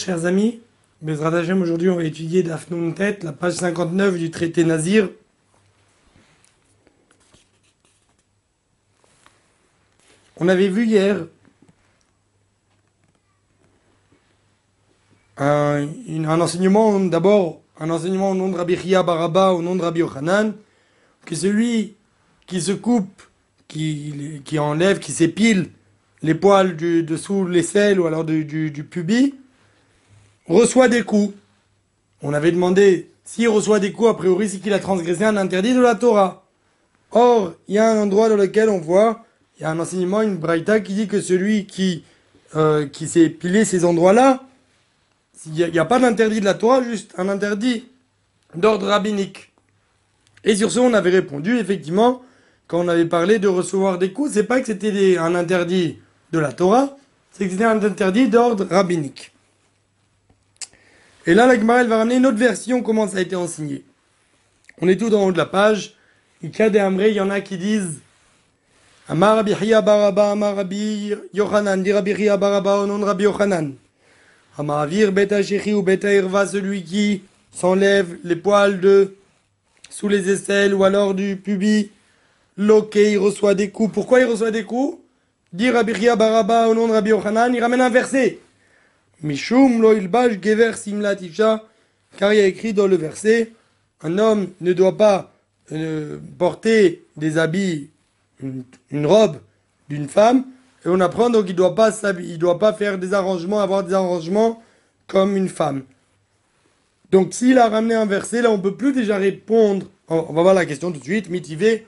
chers amis. Bezrat Hashem, aujourd'hui, on va étudier Dafnoun Tête, la page 59 du traité Nazir. On avait vu hier un, enseignement, d'abord un enseignement au nom de Rabbi Chia Baraba, au nom de Rabbi Yochanan, que celui qui se coupe, qui, enlève, qui s'épile les poils du, dessous l'aisselle ou alors du pubis, reçoit des coups. On avait demandé, s'il reçoit des coups, a priori, c'est qu'il a transgressé un interdit de la Torah. Or, il y a un endroit dans lequel on voit, il y a un enseignement, une braïta qui dit que celui qui, euh, s'est pilé ces endroits-là, il n'y a, a, pas d'interdit de la Torah, juste un interdit d'ordre rabbinique. Et sur ce, on avait répondu, effectivement, quand on avait parlé de recevoir des coups, c'est pas que c'était un interdit de la Torah, c'est que c'était un interdit d'ordre rabbinique. Et là, la Gemara, elle va ramener une autre version, comment ça a été enseigné. On est tout en haut de la page. Il y en a qui disent Amar Rabbi Hiya Baraba, Amar Rabbi Yochanan, dit Rabbi Hiya Baraba de Rabbi Yochanan. Amavir Beta Shechi ou Beta Irva, celui qui s'enlève les poils de sous les aisselles ou alors du pubis. Loke, il reçoit des coups. Pourquoi il reçoit des coups? Dit Rabbi Hiya Baraba au nom de Rabbi Yochanan, il ramène un verset. Mishum lo ilbash gever simlatisha, car il y a écrit dans le verset, un homme ne doit pas euh, porter des habits, une, robe d'une femme, et on apprend donc qu'il doit pas il doit pas faire des arrangements, avoir des arrangements comme une femme. Donc s'il a ramené un verset, là on peut plus déjà répondre. On va voir la question tout de suite. Mitivé,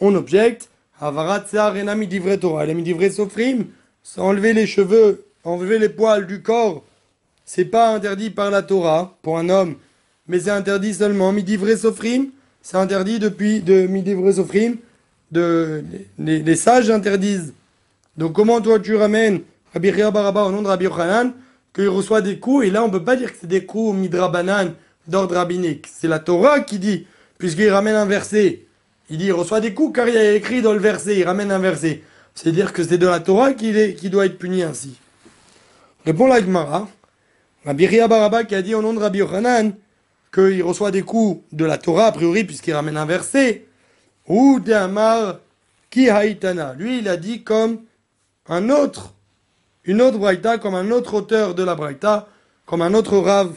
on objecte. Havarat Torah. Elle a midivre sofrim. Enlever les cheveux enlever les poils du corps, c'est pas interdit par la Torah pour un homme, mais c'est interdit seulement midivre sofrim, c'est interdit depuis de midivre sofrim, de, les, les, sages interdisent. Donc comment toi tu ramènes Rabbi Baraba au nom de Rabbi Yochanan, qu'il reçoit des coups, et là on peut pas dire que c'est des coups midrabanan d'ordre rabbinique. C'est la Torah qui dit, puisqu'il ramène un verset, il dit il reçoit des coups car il a écrit dans le verset, il ramène un verset. C'est-à-dire que c'est de la Torah qu'il qui doit être puni ainsi. Répond la Gemara. Rabbi Baraba qui a dit au nom de Rabbi Yochanan qu'il reçoit des coups de la Torah, a priori, puisqu'il ramène un verset. Ou d'Amar qui haïtana. Lui, il a dit comme un autre, une autre braïta, comme un autre auteur de la braïta, comme un autre rav,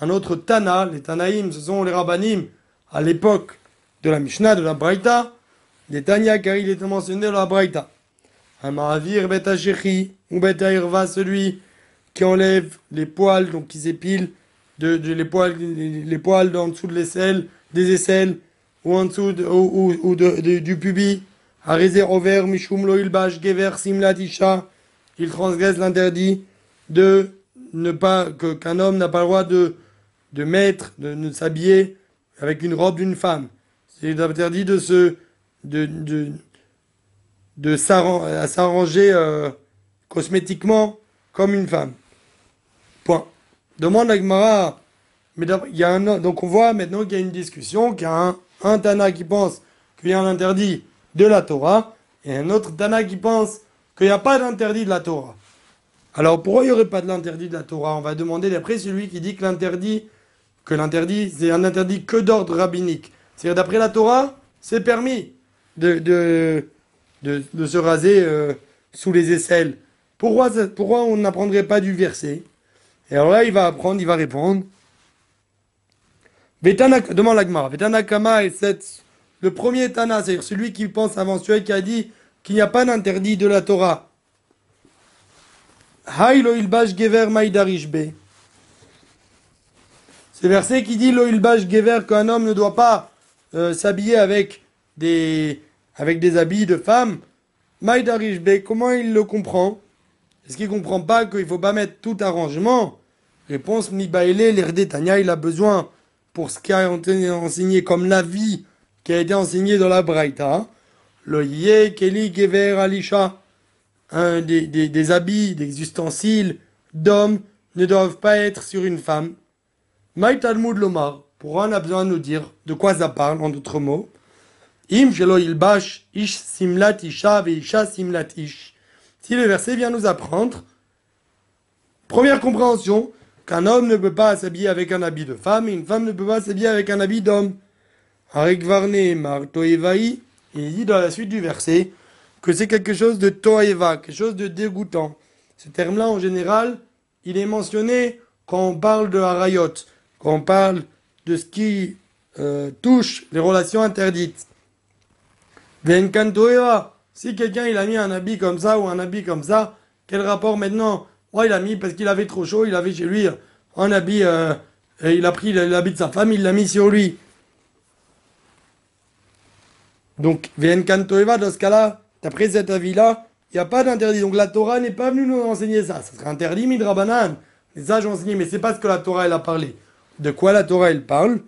un autre Tana. Les Tanaïm, ce sont les rabbanim à l'époque de la Mishnah, de la braïta. Les Tanya, car il était mentionné dans la braïta. Un Mahavir beta ou beta irva, celui qui enlève les poils, donc qui s'épile, de, les, poils, les, poils en dessous de l'aisselle, des aisselles, ou en dessous de, ou, ou de, de, du pubis. Il transgresse l'interdit de ne pas, que, qu'un homme n'a pas le droit de, de mettre, de, de s'habiller avec une robe d'une femme. C'est interdit de se, de, de, de s'arranger euh, cosmétiquement comme une femme. Point. Demande à. Mais il y a donc on voit maintenant qu'il y a une discussion, qu'il y a un, Tana qui pense qu'il y a un interdit de la Torah, et un autre Tana qui pense qu'il n'y a pas d'interdit de la Torah. Alors pourquoi il n'y aurait pas de l'interdit de la Torah? On va demander d'après celui qui dit que l'interdit, que l'interdit, c'est un interdit que d'ordre rabbinique. C'est-à-dire d'après la Torah, c'est permis de, se raser euh, sous les aisselles. Pourquoi on n'apprendrait pas du verset? Et alors là, il va apprendre, il va répondre. demande la Gemara. Vetanakama et cette, le premier Tana, c'est-à-dire celui qui pense avant celui qui a dit qu'il n'y a pas d'interdit de la Torah. C'est verset qui dit gever qu'un homme ne doit pas euh, s'habiller avec des, avec des habits de femme. be. comment il le comprend? Est-ce qu'il ne comprend pas qu'il ne faut pas mettre tout arrangement? Réponse Mibaele, l'Erde Tanya, il a besoin, pour ce qui a été enseigné comme la vie qui a été enseigné dans la Braïta, le Ye, Keli, Gever, Alisha, un des, des, habits, des ustensiles d'hommes ne doivent pas être sur une femme. Maï Talmud Lomar, pourquoi on a besoin de nous dire de quoi ça parle, en d'autres mots Im shelo ilbash ish simlat isha isha simlat ish. Si le verset vient nous apprendre, première compréhension, qu'un homme ne peut pas s'habiller avec un habit de femme et une femme ne peut pas s'habiller avec un habit d'homme. Marto Evaï, il dit dans la suite du verset que c'est quelque chose de Toeva, quelque chose de dégoûtant. Ce terme-là, en général, il est mentionné quand on parle de harayot, quand on parle de ce qui euh, touche les relations interdites. Venkantoeva, si quelqu'un il a mis un habit comme ça ou un habit comme ça, quel rapport maintenant Oh, il a mis parce qu'il avait trop chaud, il avait chez lui un habit, euh, et il a pris l'habit de sa femme, il l'a mis sur lui. Donc, Venkantoeva, dans ce cas-là, d'après cet avis-là, il n'y a pas d'interdit. Donc la Torah n'est pas venue nous enseigner ça. Ça serait interdit, midrabanan. Les sages ont enseigné, mais c'est pas ce que la Torah elle a parlé. De quoi la Torah elle parle?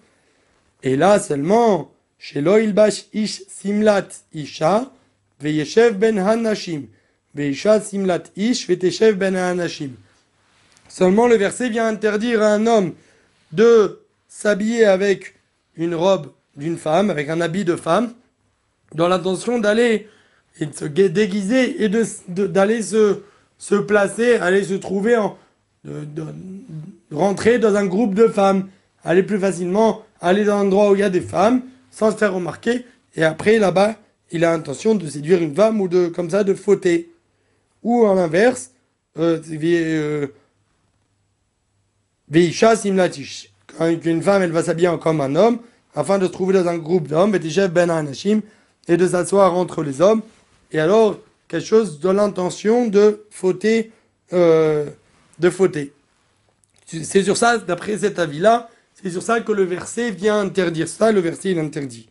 Et là seulement, chez Loilbash ish simlat isha, veyeshev ben hanashim, ben. Seulement le verset vient interdire à un homme de s'habiller avec une robe d'une femme, avec un habit de femme, dans l'intention d'aller et de se déguiser et d'aller se, placer, aller se trouver en, de, rentrer dans un groupe de femmes, aller plus facilement, aller dans un endroit où il y a des femmes, sans se faire remarquer, et après là-bas, il a l'intention de séduire une femme ou de comme ça de fauter. Ou à l'inverse, euh, euh, simlatish. Quand une femme elle va s'habiller comme un homme, afin de se trouver dans un groupe d'hommes, ben et de s'asseoir entre les hommes, et alors quelque chose de l'intention de fauter, euh, de fauter. C'est sur ça, d'après cet avis-là, c'est sur ça que le verset vient interdire ça, le verset il interdit.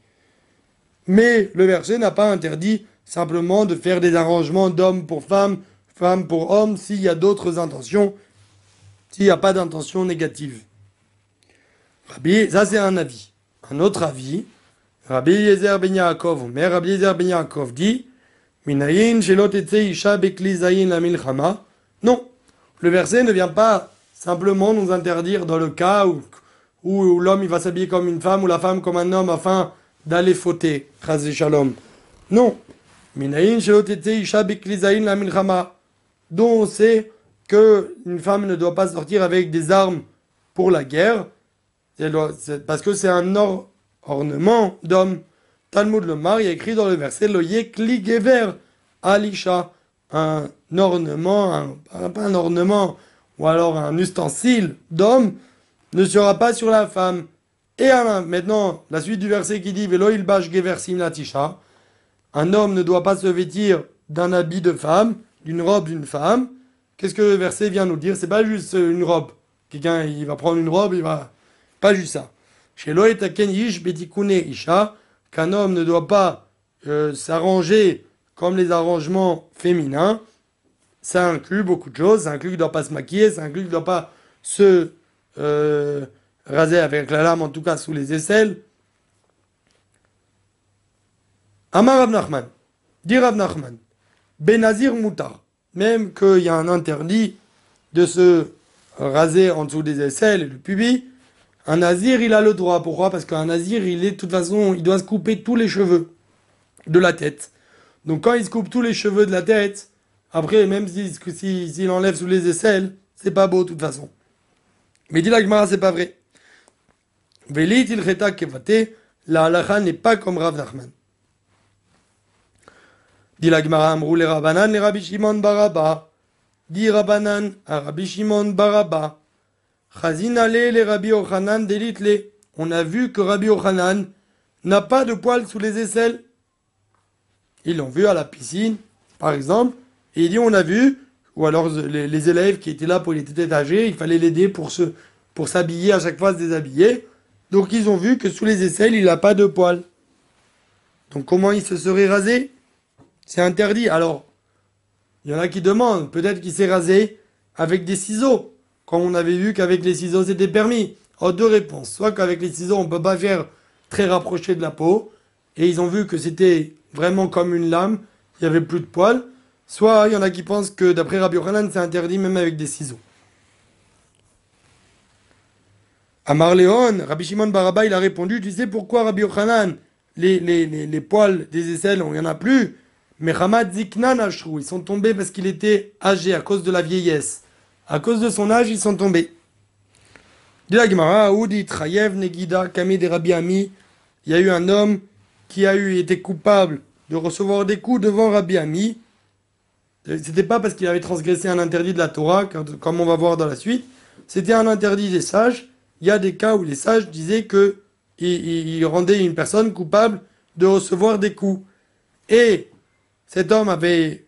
Mais le verset n'a pas interdit simplement de faire des arrangements d'homme pour femme, femme pour homme, s'il y a d'autres intentions, s'il n'y a pas d'intention négative. Rabbi, ça c'est un avis. Un autre avis, Rabbi Yezer ben Yaakov, mais Rabbi Yezer ben Yaakov dit, non, le verset ne vient pas simplement nous interdire dans le cas où, où, l'homme va s'habiller comme une femme ou la femme comme un homme afin d'aller fauter. Non. Dont on sait qu'une femme ne doit pas sortir avec des armes pour la guerre, parce que c'est un ornement d'homme. Talmud le Mar, il écrit dans le verset Lo yekli gever alisha, un ornement, un, pas un ornement, ou alors un ustensile d'homme, ne sera pas sur la femme. Et maintenant, la suite du verset qui dit Velo ilbash gever simlatisha, un homme ne doit pas se vêtir d'un habit de femme, d'une robe d'une femme. Qu'est-ce que le verset vient nous dire? C'est pas juste une robe. Quelqu'un, il va prendre une robe, il va. Pas juste ça. Chez Isha, qu'un homme ne doit pas euh, s'arranger comme les arrangements féminins. Ça inclut beaucoup de choses. Ça inclut qu'il ne doit pas se maquiller, ça inclut qu'il ne doit pas se euh, raser avec la lame, en tout cas sous les aisselles. Amar Nachman, dit Nachman, Benazir Moutar, même qu'il y a un interdit de se raser en dessous des aisselles et le pubis, un nazir, il a le droit. Pourquoi? Parce qu'un nazir, il est de toute façon, il doit se couper tous les cheveux de la tête. Donc quand il se coupe tous les cheveux de la tête, après, même s'il si, enlève sous les aisselles, c'est pas beau de toute façon. Mais dit la Gemara, c'est pas vrai. Velit il kevate, la halacha n'est pas comme Rav Nachman. Dit la Gemara, les Rabanan, les Rabbi Shimon Baraba. Dit Rabanan à Rabbi Shimon Baraba. les Rabbi Ochanan delitle. On a vu que Rabbi Ochanan n'a pas de poils sous les aisselles. Ils l'ont vu à la piscine, par exemple, et il dit on a vu, ou alors les, élèves qui étaient là pour les âgés, il fallait l'aider pour pour s'habiller à chaque fois se déshabiller. Donc ils ont vu que sous les aisselles, il n'a pas de poils. Donc comment il se serait rasé? C'est interdit. Alors, il y en a qui demandent, peut-être qu'il s'est rasé avec des ciseaux, comme on avait vu qu'avec les ciseaux c'était permis. Oh, deux réponses. Soit qu'avec les ciseaux on ne peut pas faire très rapproché de la peau, et ils ont vu que c'était vraiment comme une lame, il n'y avait plus de poils. Soit il y en a qui pensent que d'après Rabbi Yochanan, c'est interdit même avec des ciseaux. À Marléon, Rabbi Shimon Baraba, il a répondu, tu sais pourquoi Rabbi Yochanan, les, poils des aisselles, il n'y en a plus? Mais Hamad Ziknan Ashrou, ils sont tombés parce qu'il était âgé à cause de la vieillesse. À cause de son âge, ils sont tombés. La Trayev Negida Kami de Rabbi Ami. Il y a eu un homme qui a eu été coupable de recevoir des coups devant Rabbi Ami. C'était pas parce qu'il avait transgressé un interdit de la Torah, comme on va voir dans la suite. C'était un interdit des sages. Il y a des cas où les sages disaient que il, rendait une personne coupable de recevoir des coups. Et cet homme avait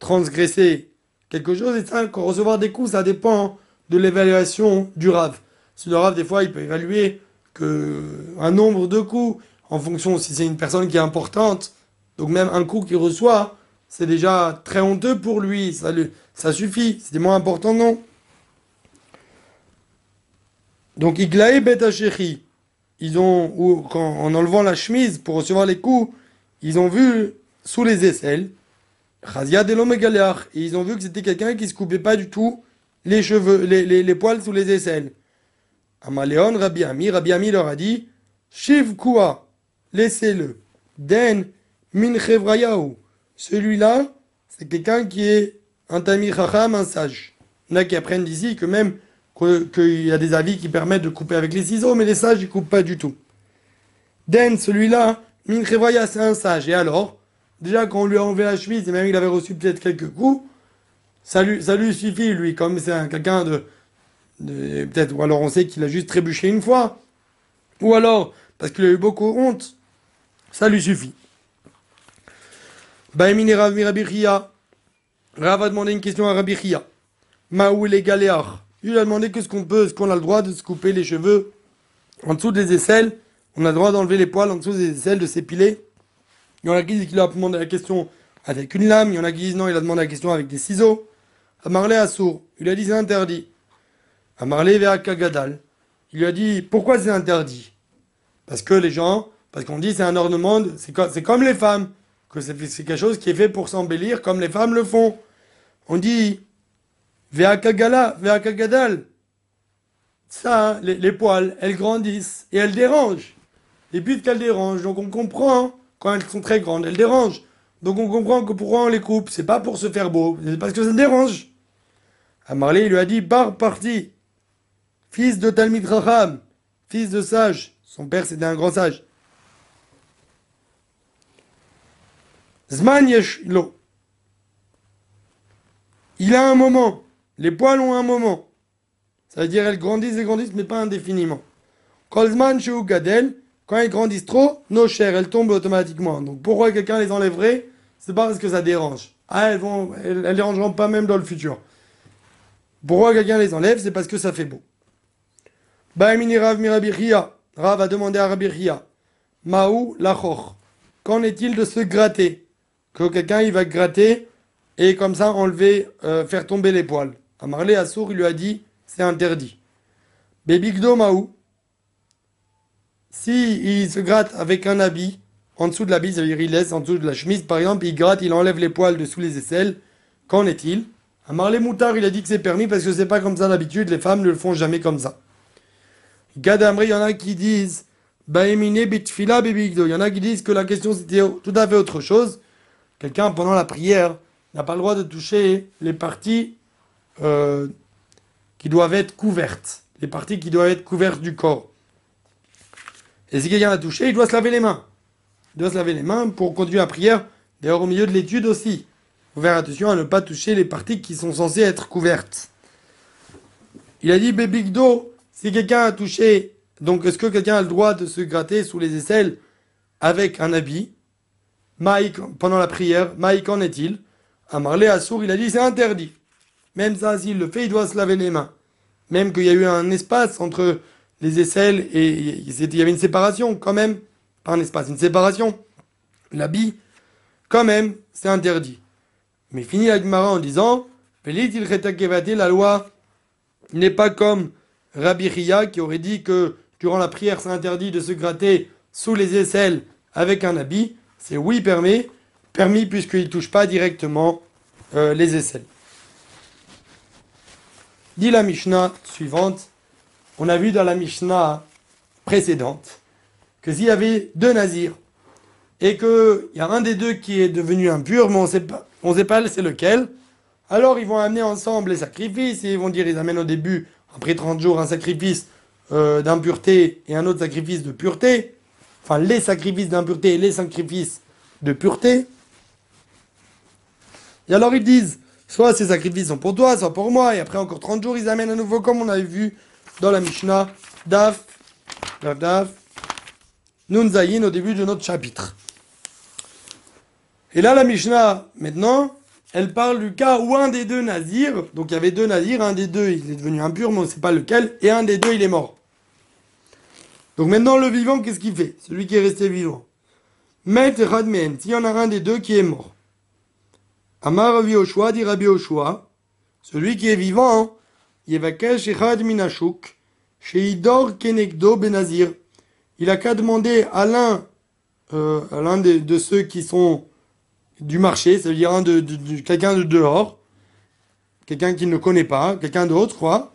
transgressé quelque chose, et ça, recevoir des coups, ça dépend de l'évaluation du Rav. Si le Rav, des fois, il peut évaluer que un nombre de coups, en fonction si c'est une personne qui est importante, donc même un coup qu'il reçoit, c'est déjà très honteux pour lui, ça, ça suffit, c'est moins important, non. Donc, Iglaé Bet ils ont, ou, en enlevant la chemise pour recevoir les coups, ils ont vu sous les aisselles, Chazia de et ils ont vu que c'était quelqu'un qui se coupait pas du tout les cheveux, les, les, poils sous les aisselles. Amaléon, Rabbi Ami, Rabbi Ami leur a dit, Shiv Kua, laissez-le. Den Min Celui-là, c'est quelqu'un qui est un Tamir Chacham, un sage. Il y en a qui apprennent d'ici que même qu'il y a des avis qui permettent de couper avec les ciseaux, mais les sages, ils coupent pas du tout. Den, celui-là, Min c'est un sage. Et alors, déjà, quand on lui a enlevé la chemise, et même il avait reçu peut-être quelques coups, ça lui, suffit, lui, comme c'est quelqu'un de, peut-être, ou alors on sait qu'il a juste trébuché une fois, ou alors, parce qu'il a eu beaucoup honte, ça lui suffit. Baemine Rav Rav a demandé une question à Rabbi Chia. Maou les galéars. Il a demandé que ce qu'on peut, ce qu'on a le droit de se couper les cheveux en dessous des aisselles. On a le droit d'enlever les poils en dessous des aisselles, de s'épiler. Il y en a qui disent qu'il a demandé la question avec une lame. Il y en a qui disent non, il a demandé la question avec des ciseaux. Amarlé Assour, il a dit c'est interdit. Amarlé vers Kagadal, il lui a dit pourquoi c'est interdit? Parce que les gens, parce qu'on dit c'est un ornement, c'est comme les femmes, que c'est quelque chose qui est fait pour s'embellir comme les femmes le font. On dit Veakagala, Veakagadal. Ça, les, les, poils, elles grandissent et elles dérangent. Et puisqu'elles dérangent, donc on comprend, quand elles sont très grandes, elles dérangent. Donc on comprend que pourquoi on les coupe, c'est pas pour se faire beau, c'est parce que ça dérange. Amarlé lui a dit, par parti, fils de Talmid Raham, fils de sage, son père c'était un grand sage. Zman lo. Il a un moment. Les poils ont un moment. Ça veut dire elles grandissent et grandissent, mais pas indéfiniment. Kolzman gadel, quand elles grandissent trop, nos chairs, elles tombent automatiquement. Donc pourquoi quelqu'un les enlèverait C'est pas parce que ça dérange. Ah, elles vont, elles, dérangeront pas même dans le futur. Pourquoi quelqu'un les enlève C'est parce que ça fait beau. Baimini Rav Mirabiria. Rav a demandé à Rabiria. Maou lachor. Qu'en est-il de se gratter? Que quelqu'un il va gratter et comme ça enlever, euh, faire tomber les poils. Amarlé Assour, il lui a dit c'est interdit. Bébigdo Maou. Si il se gratte avec un habit, en dessous de l'habit, ça veut dire il laisse en dessous de la chemise, par exemple, il gratte, il enlève les poils dessous les aisselles, qu'en est-il? À Marley Moutard, il a dit que c'est permis parce que c'est pas comme ça d'habitude, les femmes ne le font jamais comme ça. Gadamri, il y en a qui disent Baemine bitfila bebigdo. Il y en a qui disent que la question c'était tout à fait autre chose. Quelqu'un pendant la prière n'a pas le droit de toucher les parties euh, qui doivent être couvertes, les parties qui doivent être couvertes du corps. Et si quelqu'un a touché, il doit se laver les mains. Il doit se laver les mains pour continuer la prière. D'ailleurs, au milieu de l'étude aussi. Il faut faire attention à ne pas toucher les parties qui sont censées être couvertes. Il a dit, Bébigdo, si quelqu'un a touché, donc est-ce que quelqu'un a le droit de se gratter sous les aisselles avec un habit? Maïk, pendant la prière, Maïk, qu'en est-il? Amarlé Assour, il a dit c'est interdit. Même ça, s'il le fait, il doit se laver les mains. Même qu'il y a eu un espace entre les aisselles et il y avait une séparation quand même, pas un espace, une séparation. L'habit, quand même, c'est interdit. Mais fini la Gemara en disant, la loi n'est pas comme Rabbi Ria qui aurait dit que durant la prière c'est interdit de se gratter sous les aisselles avec un habit. C'est oui permis, permis puisqu'il ne touche pas directement euh, les aisselles. Dit la Mishnah suivante, on a vu dans la Mishnah précédente que s'il y avait deux nazirs et qu'il y a un des deux qui est devenu impur, mais on sait pas, on sait pas c'est lequel, alors ils vont amener ensemble les sacrifices et ils vont dire, ils amènent au début, après 30 jours, un sacrifice euh, d'impureté et un autre sacrifice de pureté, enfin les sacrifices d'impureté et les sacrifices de pureté. Et alors ils disent, soit ces sacrifices sont pour toi, soit pour moi, et après encore 30 jours, ils amènent à nouveau, comme on avait vu dans la Mishnah, Daf, Daf, Daf, Nun au début de notre chapitre. Et là, la Mishnah, maintenant, elle parle du cas où un des deux nazirs, donc il y avait deux nazirs, un des deux il est devenu impur, mais on ne sait pas lequel, et un des deux il est mort. Donc maintenant, le vivant, qu'est-ce qu'il fait? Celui qui est resté vivant. Met Radmen, s'il y en a un des deux qui est mort. Amar Rabbi Oshua, dit Rabbi Oshua, celui qui est vivant, hein, Benazir. Il a qu'à demander à l'un euh, de, ceux qui sont du marché, c'est-à-dire de, quelqu'un de dehors, quelqu'un qu'il ne connaît pas, quelqu'un d'autre, quoi,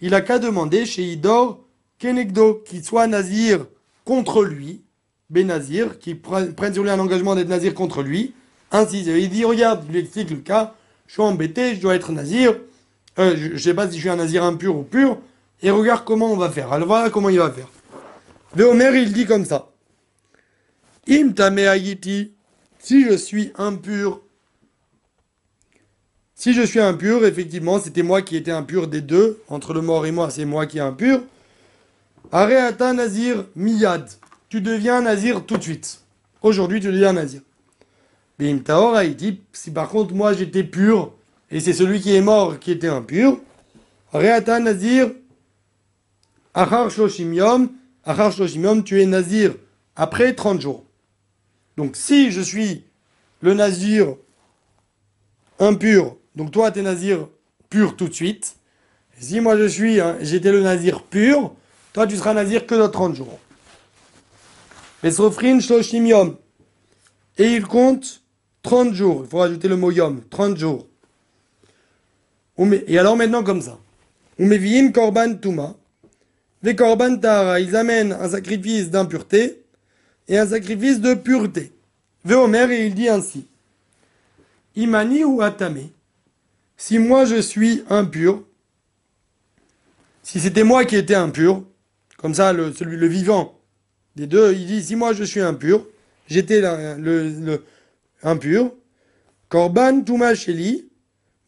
il a qu'à demander chez Idor Kenegdo, qu'il soit nazir contre lui, Benazir, qui pre- prenne sur lui un engagement d'être nazir contre lui. Ainsi, il dit, regarde, il lui explique le cas, je suis embêté, je dois être nazir, euh, je, je sais pas si je suis un nazir impur ou pur, et regarde comment on va faire. Alors voilà comment il va faire. Véomer, il dit comme ça. Im ayiti, si je suis impur, si je suis impur, effectivement, c'était moi qui étais impur des deux, entre le mort et moi, c'est moi qui est impur. Areata nazir miyad, tu deviens nazir tout de suite. Aujourd'hui, tu deviens nazir. Bim taor haïti, si par contre moi j'étais pur, et c'est celui qui est mort qui était impur, Areata nazir achar shloshim yom, achar shloshim yom, tu es nazir après 30 jours. Donc si je suis le nazir impur, donc toi tu es nazir pur tout de suite, si moi je suis, hein, j'étais le nazir pur, toi tu seras nazir que dans 30 jours. Yom. Et il compte 30 jours, il faut rajouter le mot yom, 30 jours. Et alors maintenant comme ça. Umeviim korban tuma. Ve korban tahara, ils amènent un sacrifice d'impureté et un sacrifice de pureté. Véomer, et il dit ainsi. Imani ou Atame. Si moi je suis impur, si c'était moi qui étais impur, comme ça, le, celui, le vivant des deux, il dit, si moi je suis impur, j'étais le, le impur, Korban Tuma Sheli,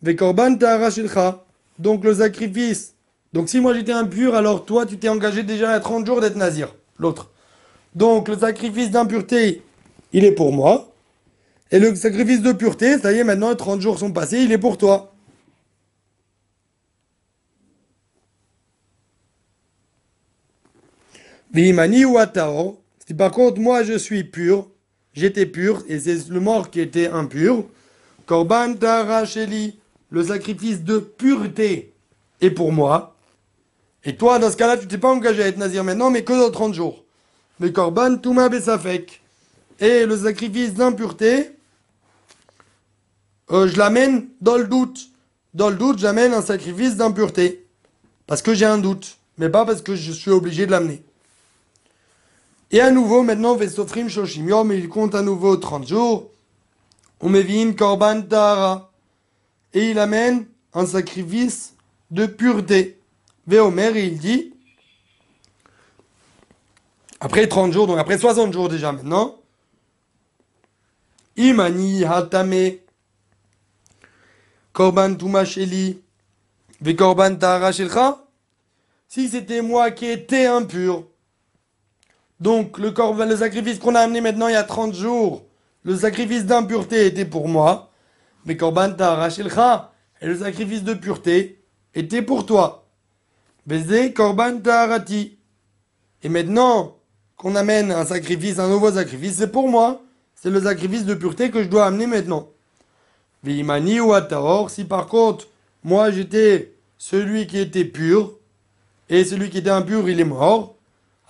Donc le sacrifice. Donc si moi j'étais impur, alors toi tu t'es engagé déjà à 30 jours d'être nazir, l'autre. Donc le sacrifice d'impureté, il est pour moi. Et le sacrifice de pureté, ça y est, maintenant 30 jours sont passés, il est pour toi. Vimani ou Atao, si par contre moi je suis pur, j'étais pur, et c'est le mort qui était impur, Korban Tara Sheli, le sacrifice de pureté est pour moi. Et toi, dans ce cas-là, tu t'es pas engagé à être nazir maintenant, mais que dans 30 jours. Mais Korban Touma Besafek. Et le sacrifice d'impureté, euh, je l'amène dans le doute. Dans le doute, j'amène un sacrifice d'impureté. Parce que j'ai un doute. Mais pas parce que je suis obligé de l'amener. Et à nouveau, maintenant, Vesofrim Shoshim Yom, il compte à nouveau 30 jours. Umevin Korban Tahara. Et il amène un sacrifice de pureté. Véomer, il dit, après 30 jours, donc après 60 jours déjà maintenant, Imani Hatame, Korban Tuma Sheli, Ve Korban Tahara Shelcha, si c'était moi qui étais impur, donc le, corban, le sacrifice qu'on a amené maintenant il y a 30 jours, le sacrifice d'impureté était pour moi, mais Korban Tahara Shelcha, et le sacrifice de pureté était pour toi. Korban Taharati. Et maintenant qu'on amène un sacrifice, un nouveau sacrifice, c'est pour moi. C'est le sacrifice de pureté que je dois amener maintenant. Si par contre, moi j'étais celui qui était pur, et celui qui était impur, il est mort.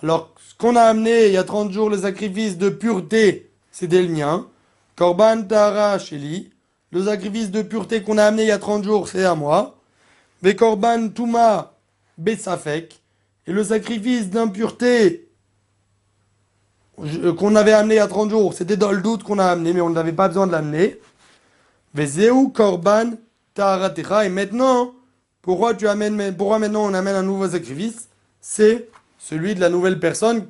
Alors, ce qu'on a amené il y a 30 jours, le sacrifice de pureté, c'était le mien. Korban Tahara. Le sacrifice de pureté qu'on a amené il y a 30 jours, c'est à moi. Ve Korban Touma Betsafek. Et le sacrifice d'impureté je- qu'on avait amené il y a 30 jours, c'était dans le doute qu'on a amené, mais on n'avait pas besoin de l'amener. Vezeu Korban Taharatecha. Et maintenant, pourquoi tu amènes, pourquoi maintenant on amène un nouveau sacrifice? C'est celui de la nouvelle personne,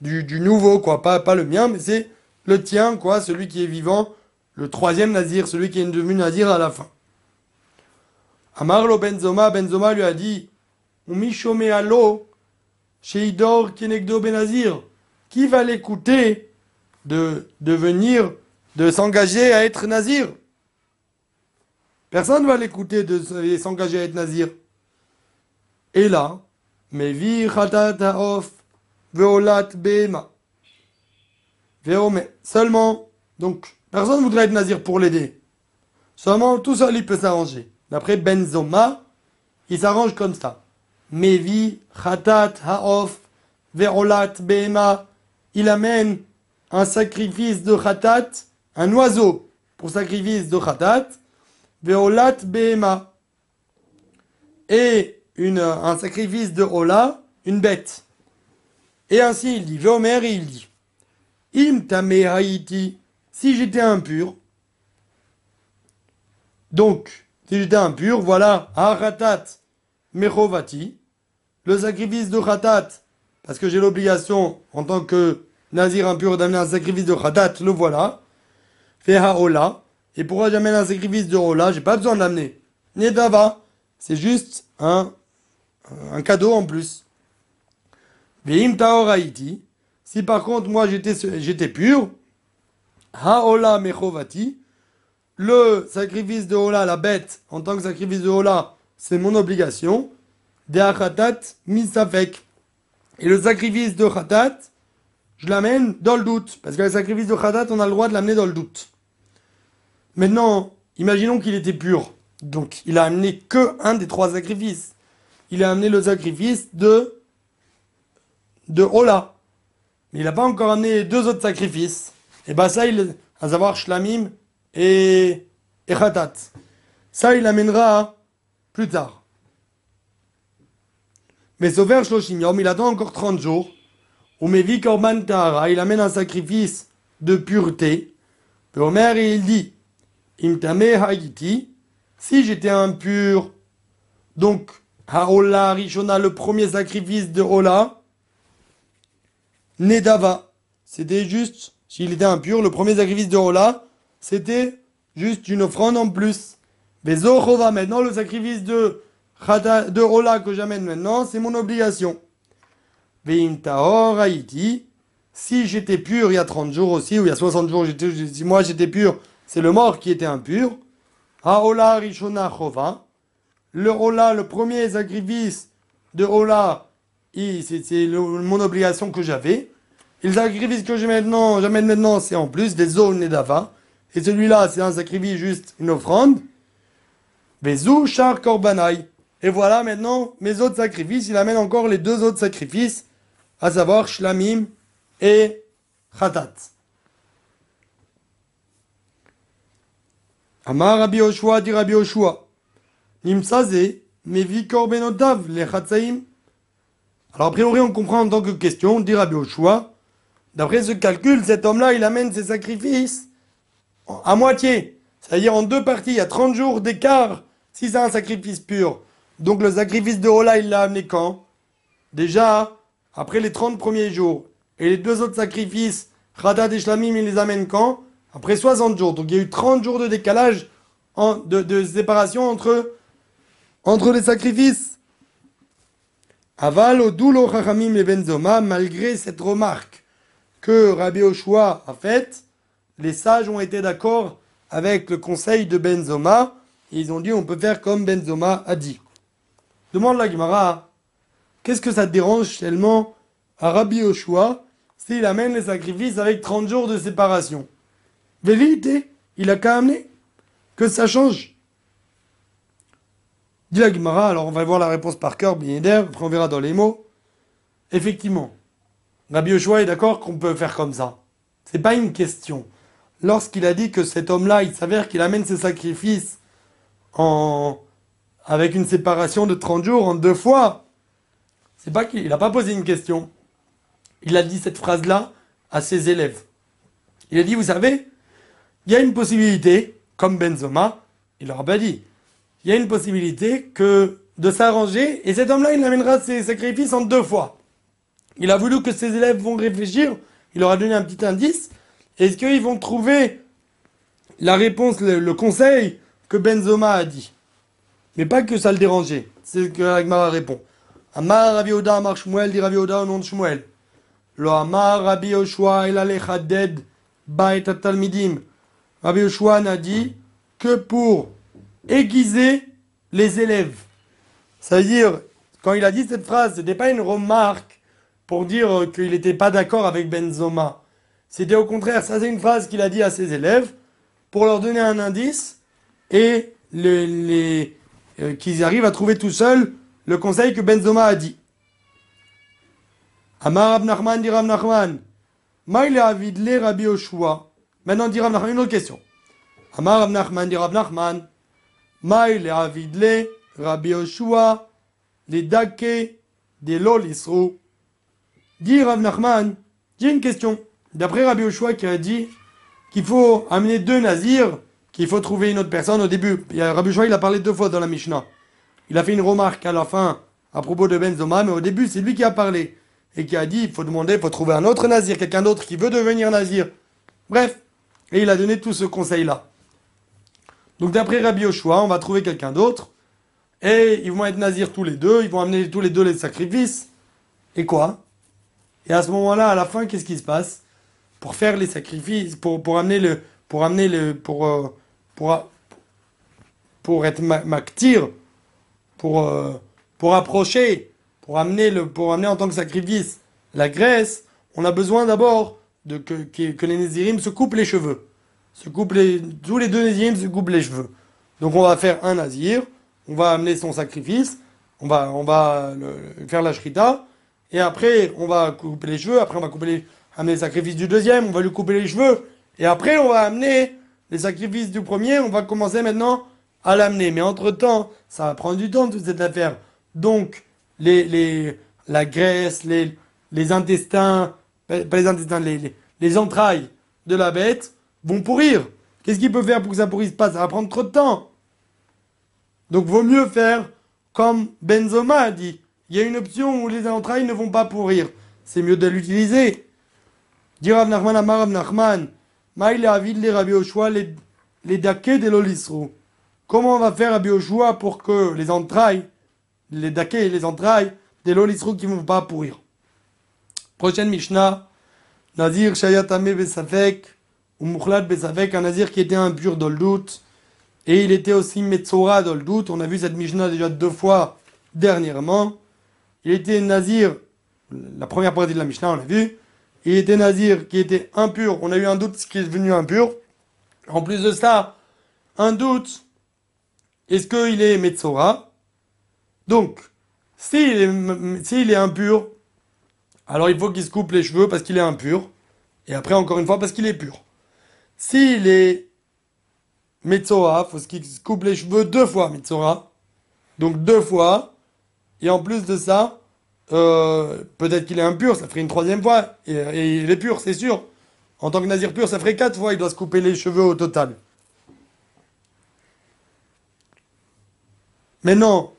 du, du nouveau, quoi. Pas, pas le mien, mais c'est le tien, quoi, celui qui est vivant, le troisième nazir, celui qui est devenu nazir à la fin. Amarlo Benzoma, Benzoma lui a dit, Umishome alo, Sheidor Kenegdo Benazir, qui va l'écouter de devenir, de s'engager à être nazir? Personne ne va l'écouter de s'engager à être nazir. Et là, Mevi Khatat Haof, Veolat Bema. Seulement, donc, personne ne voudrait être nazir pour l'aider. Seulement, tout seul, il peut s'arranger. D'après Benzoma, il s'arrange comme ça. Mevi, Khatat, Haof, Verolat, Bema. Il amène un sacrifice de Khatat, un oiseau pour sacrifice de Khatat, Veolat, Bema. Et un sacrifice de Ola, une bête. Et ainsi il dit, Veomer, il dit, Im haïti, si j'étais impur, donc, si j'étais impur, voilà, Khatat mechovati, le sacrifice de khatat, parce que j'ai l'obligation, en tant que nazir impur, d'amener un sacrifice de khatat, le voilà, fait haola, et pourquoi j'amène un sacrifice de rola, j'ai pas besoin de l'amener. Nedava, c'est juste un, cadeau en plus. Veim si par contre moi j'étais pur, haola mechovati, le sacrifice de Ola, la bête, en tant que sacrifice de Ola, c'est mon obligation. De Achatat misafek. Et le sacrifice de Khatat, je l'amène dans le doute. Parce que le sacrifice de Khatat, on a le droit de l'amener dans le doute. Maintenant, imaginons qu'il était pur. Donc, il a amené que un des trois sacrifices. Il a amené le sacrifice de, de Ola. Mais il n'a pas encore amené deux autres sacrifices. Et bien ça, il, à savoir Shlamim et, et Khatat. Ça, il amènera plus tard. Mais Sover Shloshim il attend encore 30 jours. Ou Mevi Korban Tahara, il amène un sacrifice de pureté. Et Omer, il dit, Imtame Haïti, si j'étais impur, donc Haola Rishona, le premier sacrifice de Ola, Nedava, c'était juste, s'il était impur, le premier sacrifice de Ola, c'était juste une offrande en plus. Bezochova, maintenant le sacrifice de, de que j'amène maintenant, c'est mon obligation. Veim Haïti, si j'étais pur il y a 30 jours aussi, ou il y a 60 jours, si moi j'étais pur, c'est le mort qui était impur. Haola Rishona Chova, le Ola, le premier sacrifice de Ola, c'est mon obligation que j'avais. Et le sacrifice que j'amène maintenant, maintenant, c'est en plus des zones d'ava. Et celui-là, c'est un sacrifice juste, une offrande. Vezou char korbanai. Et voilà maintenant mes autres sacrifices. Il amène encore les deux autres sacrifices, à savoir shlamim et khatat. Amar Rabbi Yoshua dit Rabbi mevi le chatzaim. Alors a priori on comprend en tant que question, dit Rabbi. D'après ce calcul, cet homme-là, il amène ses sacrifices à moitié. C'est-à-dire en deux parties, il y a 30 jours d'écart si c'est un sacrifice pur. Donc le sacrifice de Ola, il l'a amené quand? Déjà, après les 30 premiers jours. Et les deux autres sacrifices, Khatat et Shlamim, il les amène quand? Après 60 jours. Donc il y a eu 30 jours de décalage, de, séparation entre, entre les sacrifices. Aval, Odulo, Chachamim et Benzoma, malgré cette remarque que Rabbi Oshua a faite, les sages ont été d'accord avec le conseil de Benzoma et ils ont dit on peut faire comme Benzoma a dit. Demande la Gemara, qu'est-ce que ça dérange tellement à Rabbi Yoshua s'il amène les sacrifices avec 30 jours de séparation? Vérité, il a qu'à amener. Que ça change? Dit la Gemara, alors on va voir la réponse par cœur, bien après on verra dans les mots. Effectivement, Rabbi Yoshua est d'accord qu'on peut faire comme ça. C'est pas une question. Lorsqu'il a dit que cet homme-là, il s'avère qu'il amène ses sacrifices en, avec une séparation de 30 jours en deux fois, c'est pas qu'il n'a pas posé une question. Il a dit cette phrase-là à ses élèves. Il a dit, vous savez, il y a une possibilité, comme Benzoma, il leur a pas dit, il y a une possibilité que de s'arranger, et cet homme-là, il amènera ses sacrifices en deux fois. Il a voulu que ses élèves vont réfléchir, il leur a donné un petit indice, est-ce qu'ils vont trouver la réponse, le, conseil que Benzoma a dit? Mais pas que ça le dérangeait, c'est ce que Agmara répond. Amar Rabbi Oda Amar Shmuel dit Rabbi Oda au nom de Shmuel. Lo Amar Rabbi Bait Talmidim. Rabbi Yoshua n'a dit que pour aiguiser les élèves. C'est-à-dire, quand il a dit cette phrase, ce n'était pas une remarque pour dire qu'il n'était pas d'accord avec Benzoma. C'était au contraire, ça c'est une phrase qu'il a dit à ses élèves pour leur donner un indice et euh, qu'ils arrivent à trouver tout seuls le conseil que Benzoma a dit. Amar Rab Nachman dit Rab Nachman. Avidle Rabbi Oshua. Maintenant dit Rab Nachman une autre question. Amar Rab Nachman dit Rab Nachman. Avidle Rabbi Oshua. Les dake des lolisrou. Dit Rav Nachman, j'ai une question. D'après Rabbi Oshua qui a dit qu'il faut amener deux nazirs, qu'il faut trouver une autre personne au début. Rabbi Oshua, il a parlé deux fois dans la Mishnah. Il a fait une remarque à la fin à propos de Benzoma, mais au début, c'est lui qui a parlé. Et qui a dit, il faut demander, il faut trouver un autre nazir, quelqu'un d'autre qui veut devenir nazir. Bref. Et il a donné tout ce conseil-là. Donc d'après Rabbi Oshua, on va trouver quelqu'un d'autre. Et ils vont être nazirs tous les deux, ils vont amener tous les deux les sacrifices. Et quoi? Et à ce moment-là, à la fin, qu'est-ce qui se passe? Pour faire les sacrifices, pour, pour amener le. Pour amener le. Pour, euh, pour, pour être maktir, pour, euh, pour approcher, pour amener, le, pour amener en tant que sacrifice la graisse, on a besoin d'abord de que, que, les Nézirim se coupent les cheveux. Se coupent les, tous les deux Nézirim se coupent les cheveux. Donc on va faire un Nazir, on va amener son sacrifice, on va, on va faire la shrita, et après, on va couper les cheveux. Après, on va couper les, amener les sacrifices du deuxième. On va lui couper les cheveux. Et après, on va amener les sacrifices du premier. On va commencer maintenant à l'amener. Mais entre-temps, ça va prendre du temps, toute cette affaire. Donc, les, les, la graisse, les, les intestins, pas les intestins, les, les, entrailles de la bête vont pourrir. Qu'est-ce qu'il peut faire pour que ça pourrisse pas? Ça va prendre trop de temps. Donc, vaut mieux faire comme Benzoma a dit. Il y a une option où les entrailles ne vont pas pourrir. C'est mieux de l'utiliser. Dire Nachman Nachman, Maïle Avid les Rabbi Oshua les, daquets de l'olisrou. Comment on va faire Rabbi Oshua pour que les entrailles, les et les entrailles des l'olisrou qui ne vont pas pourrir? Prochaine Mishnah, Nazir Shayatame Besafek, ou Mukhlat Besafek, un Nazir qui était impur dans le doute, et il était aussi Metzora dans le doute. On a vu cette Mishnah déjà deux fois dernièrement. Il était nazir, la première partie de la Mishnah, on l'a vu. Il était nazir qui était impur. On a eu un doute ce qui est devenu impur. En plus de ça, un doute, est-ce qu'il est Metzora? Donc, s'il est, est impur, alors il faut qu'il se coupe les cheveux parce qu'il est impur. Et après, encore une fois, parce qu'il est pur. S'il est Metzora, il faut qu'il se coupe les cheveux deux fois, Metzora. Donc deux fois. Et en plus de ça, euh, peut-être qu'il est impur, ça ferait une troisième fois. Et, il est pur, c'est sûr. En tant que nazir pur, ça ferait quatre fois, il doit se couper les cheveux au total. Maintenant,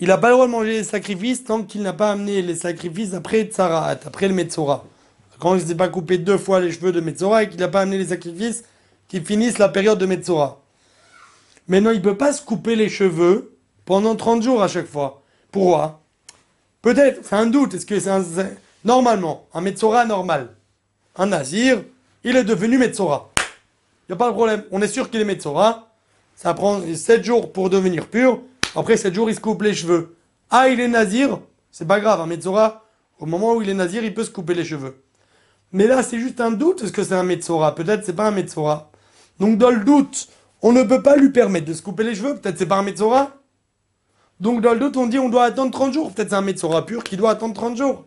il n'a pas le droit de manger les sacrifices tant qu'il n'a pas amené les sacrifices après Tsarat, après le Metzora. Quand il ne s'est pas coupé deux fois les cheveux de Metzora et qu'il n'a pas amené les sacrifices qui finissent la période de Metzora. Maintenant, il ne peut pas se couper les cheveux pendant 30 jours à chaque fois. Pourquoi Peut-être, c'est un doute. Est-ce que c'est un. Normalement, un Metzora normal, un Nazir, il est devenu Metzora. Il n'y a pas de problème. On est sûr qu'il est Metzora. Ça prend 7 jours pour devenir pur. Après 7 jours, il se coupe les cheveux. Ah, il est Nazir? C'est pas grave. Un Metzora, au moment où il est Nazir, il peut se couper les cheveux. Mais là, c'est juste un doute. Est-ce que c'est un Metzora? Peut-être c'est pas un Metzora. Donc, dans le doute, on ne peut pas lui permettre de se couper les cheveux. Peut-être c'est pas un Metzora. Donc dans le doute, on dit on doit attendre 30 jours. Peut-être c'est un Metzora pur qui doit attendre 30 jours.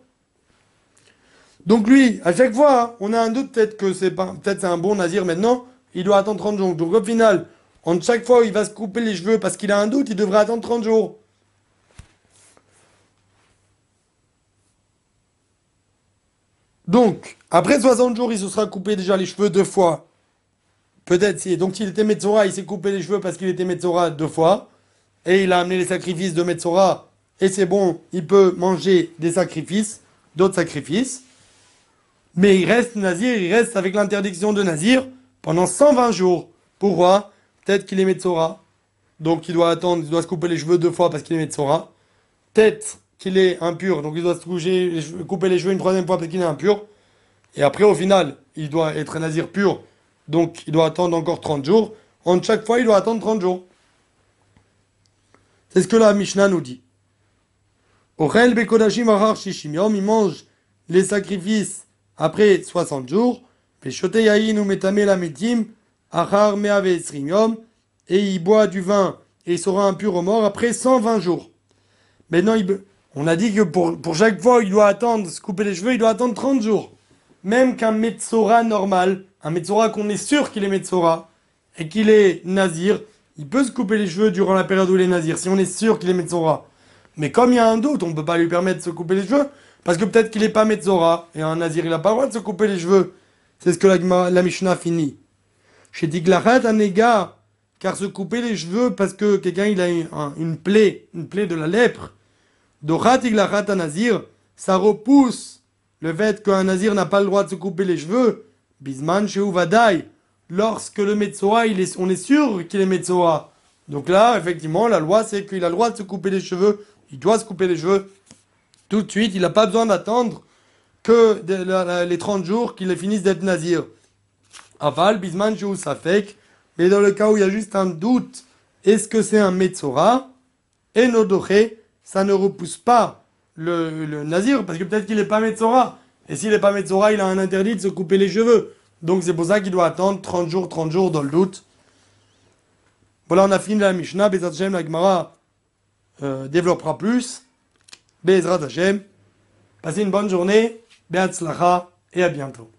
Donc lui, à chaque fois, hein, on a un doute, peut-être que c'est pas, peut-être c'est un bon nazir maintenant, il doit attendre 30 jours. Donc au final, en chaque fois où il va se couper les cheveux parce qu'il a un doute, il devrait attendre 30 jours. Donc, après 60 jours, il se sera coupé déjà les cheveux deux fois. Peut-être si. Donc s'il était Metzora, il s'est coupé les cheveux parce qu'il était Metzora deux fois. Et il a amené les sacrifices de Metzora, et c'est bon, il peut manger des sacrifices, d'autres sacrifices. Mais il reste Nazir, il reste avec l'interdiction de Nazir pendant 120 jours. Pourquoi? Peut-être qu'il est Metzora, donc il doit attendre, il doit se couper les cheveux deux fois parce qu'il est Metzora. Peut-être qu'il est impur, donc il doit se couper les cheveux une troisième fois parce qu'il est impur. Et après, au final, il doit être un Nazir pur, donc il doit attendre encore 30 jours. En chaque fois, il doit attendre 30 jours. C'est ce que la Mishnah nous dit. Orel Bekodashim Ahar Shishim il mange les sacrifices après 60 jours. Peshote Yahin et il boit du vin et il sera impur au mort après 120 jours. Maintenant, on a dit que pour, pour chaque fois, il doit attendre, se couper les cheveux, il doit attendre 30 jours. Même qu'un Metzora normal, un Metzora qu'on est sûr qu'il est Metzora, et qu'il est Nazir, il peut se couper les cheveux durant la période où il est nazir, si on est sûr qu'il est Metzora. Mais comme il y a un doute, on ne peut pas lui permettre de se couper les cheveux, parce que peut-être qu'il n'est pas Metzora, et un nazir, il n'a pas le droit de se couper les cheveux. C'est ce que la, Mishnah finit. Chez Diglachat Anega, car se couper les cheveux parce que quelqu'un il a une, plaie, une plaie de la lèpre, Dochat Iglachat Nazir, ça repousse le fait qu'un nazir n'a pas le droit de se couper les cheveux. Bisman chez Uvadai, lorsque le Metzoa, on est sûr qu'il est Metzoa. Donc là, effectivement, la loi, c'est qu'il a le droit de se couper les cheveux. Il doit se couper les cheveux tout de suite. Il n'a pas besoin d'attendre que les 30 jours qu'il finisse d'être nazir. Aval, bisman, fait. Mais dans le cas où il y a juste un doute, est-ce que c'est un Metzora Et Nodoché, ça ne repousse pas le, nazir, parce que peut-être qu'il n'est pas Metzora. Et s'il n'est pas Metzora, il a un interdit de se couper les cheveux. Donc c'est pour ça qu'il doit attendre 30 jours, 30 jours dans le doute. Voilà, on a fini la Mishnah. Bezat Hashem, la Gemara euh, développera plus. Bezrat Hashem. Passez une bonne journée. Beatzlacha et à bientôt.